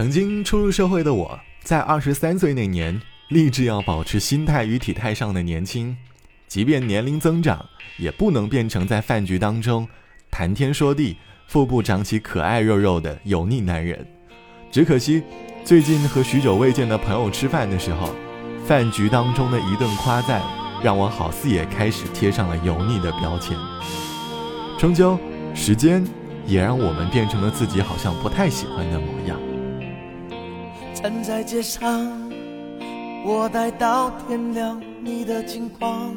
曾经初入社会的我，在二十三岁那年，立志要保持心态与体态上的年轻，即便年龄增长，也不能变成在饭局当中谈天说地、腹部长起可爱肉肉的油腻男人。只可惜，最近和许久未见的朋友吃饭的时候，饭局当中的一顿夸赞，让我好似也开始贴上了油腻的标签。终究，时间也让我们变成了自己好像不太喜欢的模样。在街上，我待到天亮，你的近况，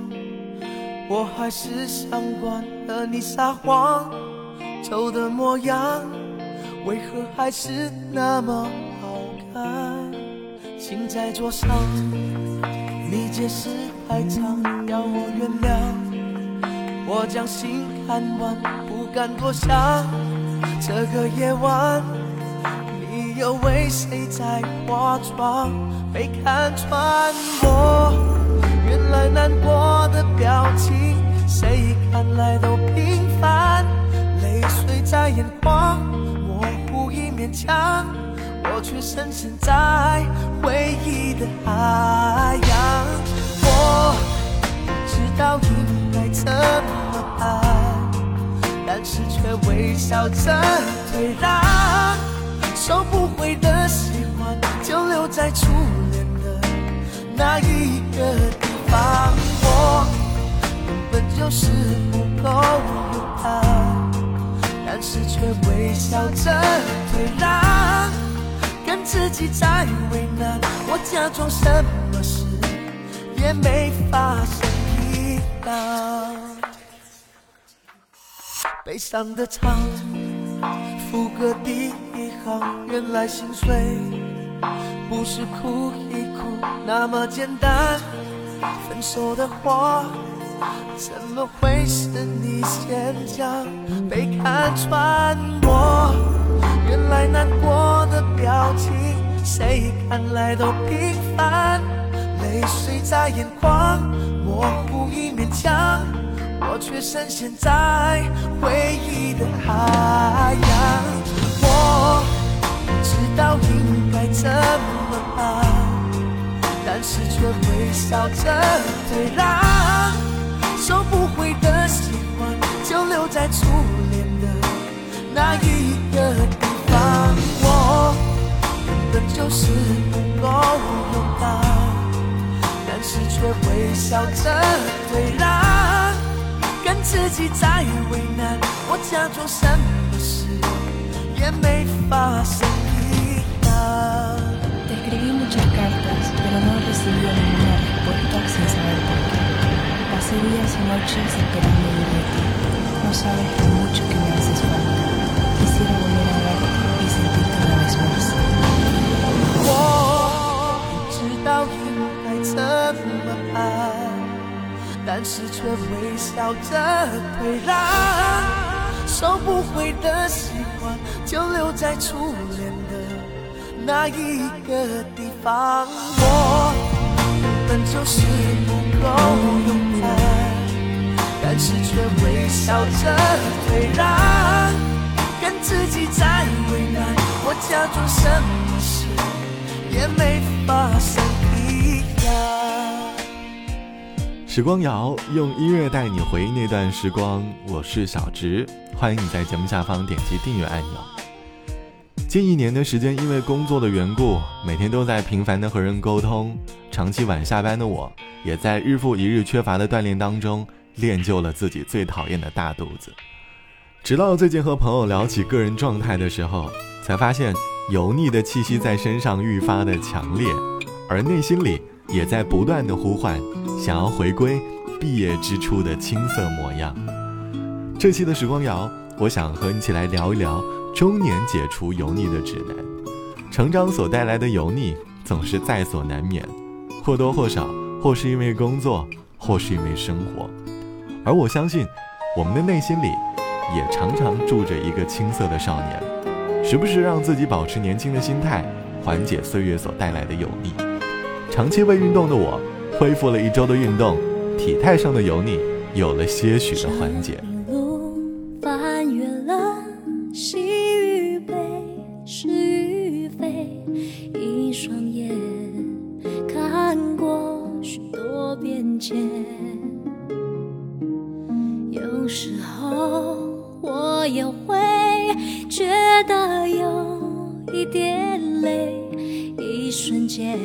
我还是想管和你撒谎，丑的模样。为何还是那么好看？心在桌上，你解释太长，要我原谅。我将心看完，不敢多想。这个夜晚，又为谁在化妆？被看穿我，原来难过的表情，谁看来都平凡，泪水在眼眶。勉强，我却深陷在回忆的海洋。我不知道应该怎么办，但是却微笑着退让。收不回的喜欢，就留在初恋的那一个地方。我根本就是不够勇敢。但是却微笑着退让，跟自己在为难。我假装什么事也没发生一样。悲伤的唱，副歌第一行，原来心碎不是哭一哭那么简单。分手的话。怎么会是你先讲？被看穿我，原来难过的表情，谁看来都平凡。泪水在眼眶，模糊一面墙，我却深陷在回忆的海洋。我知道应该怎么办，但是却微笑着退让。收不回的喜欢，就留在初恋的那一个地方。我根本就是不够勇敢，但是却微笑着退让，跟自己在为难。我假装什么事也没发生 días y noches esperando verte. No sabes lo mucho que me haces falta. Quisiera volver a verte y sentirte una vez más. 我知道应该怎么办，但是却微笑着退让。收不回的喜欢，就留在初恋的那一个地方。我就是不够勇但是却微笑着退让，跟自己在为难。我假装什么事也没发生一样。时光谣用音乐带你回忆那段时光。我是小直，欢迎你在节目下方点击订阅按钮。近一年的时间，因为工作的缘故，每天都在频繁的和人沟通。长期晚下班的我，也在日复一日缺乏的锻炼当中。练就了自己最讨厌的大肚子，直到最近和朋友聊起个人状态的时候，才发现油腻的气息在身上愈发的强烈，而内心里也在不断的呼唤，想要回归毕业之初的青涩模样。这期的时光谣，我想和你一起来聊一聊中年解除油腻的指南。成长所带来的油腻总是在所难免，或多或少，或是因为工作，或是因为生活。而我相信，我们的内心里也常常住着一个青涩的少年，时不时让自己保持年轻的心态，缓解岁月所带来的油腻。长期未运动的我，恢复了一周的运动，体态上的油腻有了些许的缓解。间，有时候我也会觉得有一点累，一瞬间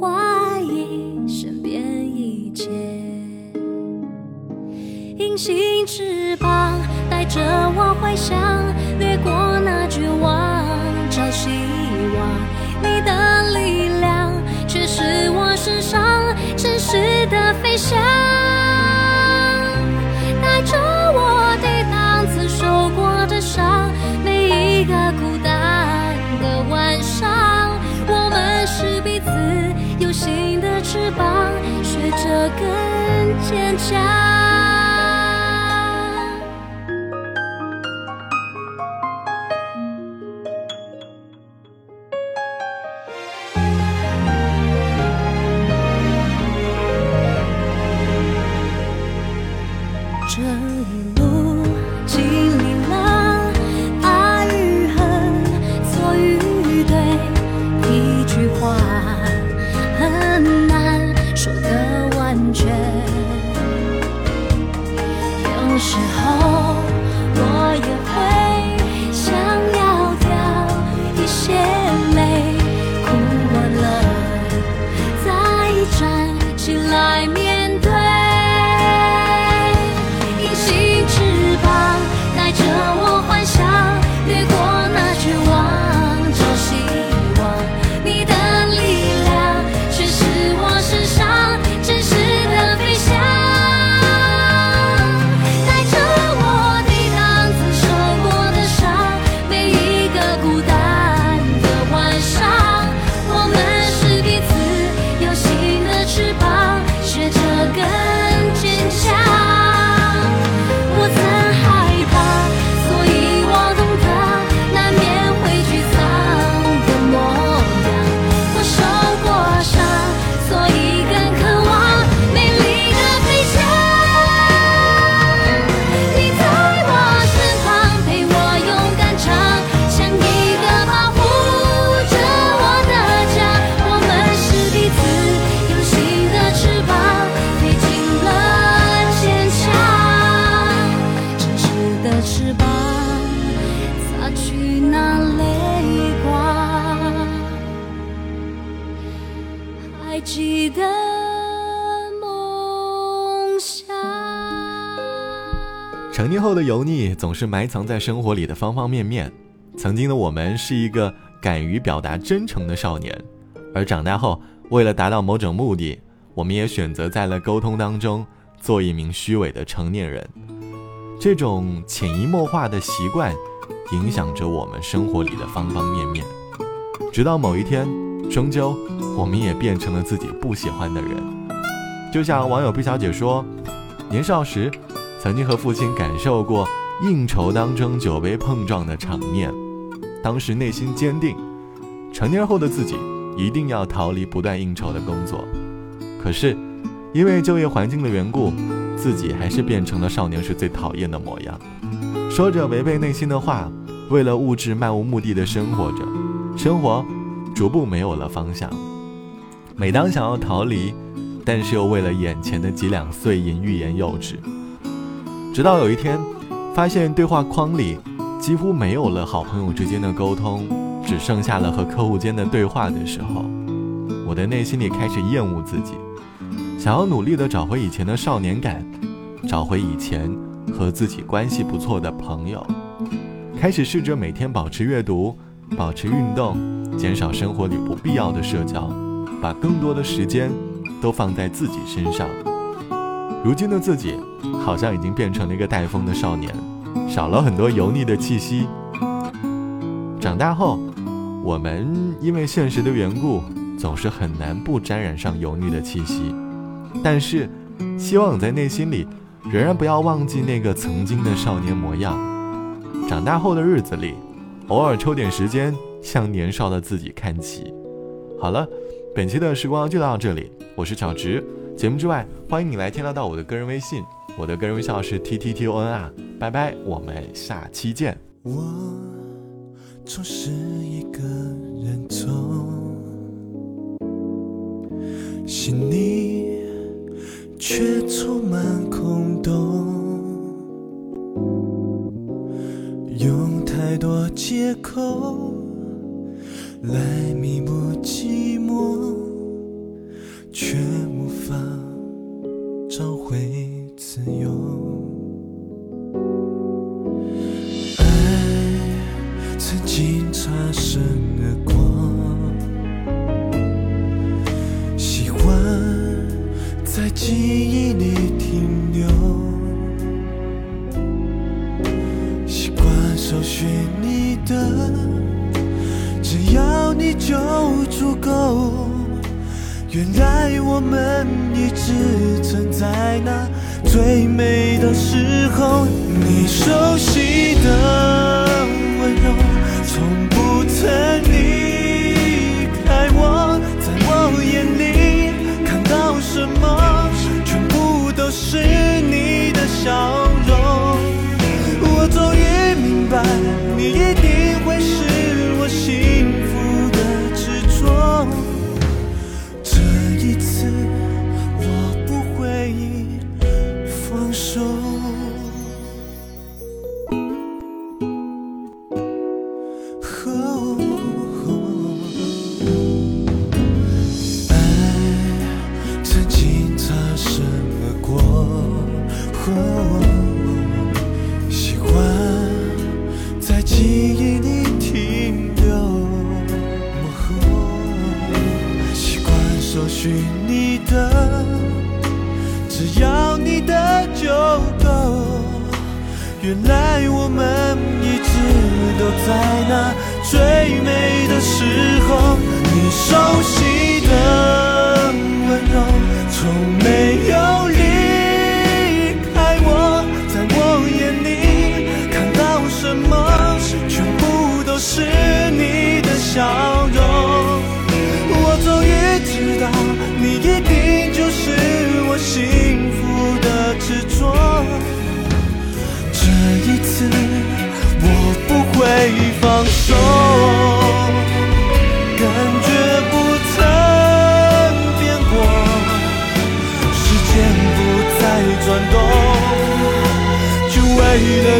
怀疑身边一切，隐形翅膀带着我幻想，掠过那绝望。飞翔，带着我抵挡曾受过的伤。每一个孤单的晚上，我们是彼此有形的翅膀，学着更坚强。时候我也会成年后的油腻总是埋藏在生活里的方方面面。曾经的我们是一个敢于表达真诚的少年，而长大后，为了达到某种目的，我们也选择在了沟通当中做一名虚伪的成年人。这种潜移默化的习惯，影响着我们生活里的方方面面。直到某一天，终究我们也变成了自己不喜欢的人。就像网友毕小姐说，年少时曾经和父亲感受过应酬当中酒杯碰撞的场面，当时内心坚定，成年后的自己一定要逃离不断应酬的工作。可是，因为就业环境的缘故，自己还是变成了少年时最讨厌的模样，说着违背内心的话，为了物质漫无目的的生活着，生活逐步没有了方向。每当想要逃离，但是又为了眼前的几两碎银欲言又止。直到有一天，发现对话框里几乎没有了好朋友之间的沟通，只剩下了和客户间的对话的时候，我的内心里开始厌恶自己，想要努力的找回以前的少年感，找回以前和自己关系不错的朋友，开始试着每天保持阅读，保持运动，减少生活里不必要的社交，把更多的时间都放在自己身上。如今的自己，好像已经变成了一个带风的少年，少了很多油腻的气息。长大后，我们因为现实的缘故，总是很难不沾染上油腻的气息。但是，希望在内心里，仍然不要忘记那个曾经的少年模样。长大后的日子里，偶尔抽点时间向年少的自己看齐。好了，本期的时光就到这里，我是小直。节目之外，欢迎你来添加到我的个人微信，我的个人微信号是 t t t o n 啊，拜拜，我们下期见。我总是一个人走，心里却充满空洞，用太多借口来弥补寂寞，却。为你停留习惯搜寻你的只要你就足够原来我们一直存在那最美的时候你熟悉的温柔从不曾原来我们一直都在那最美的时候你手心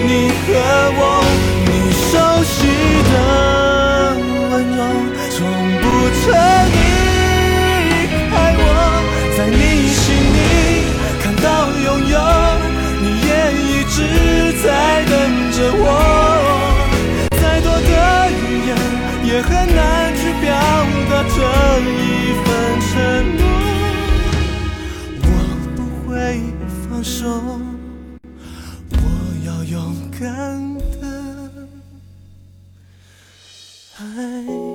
你。勇敢的爱。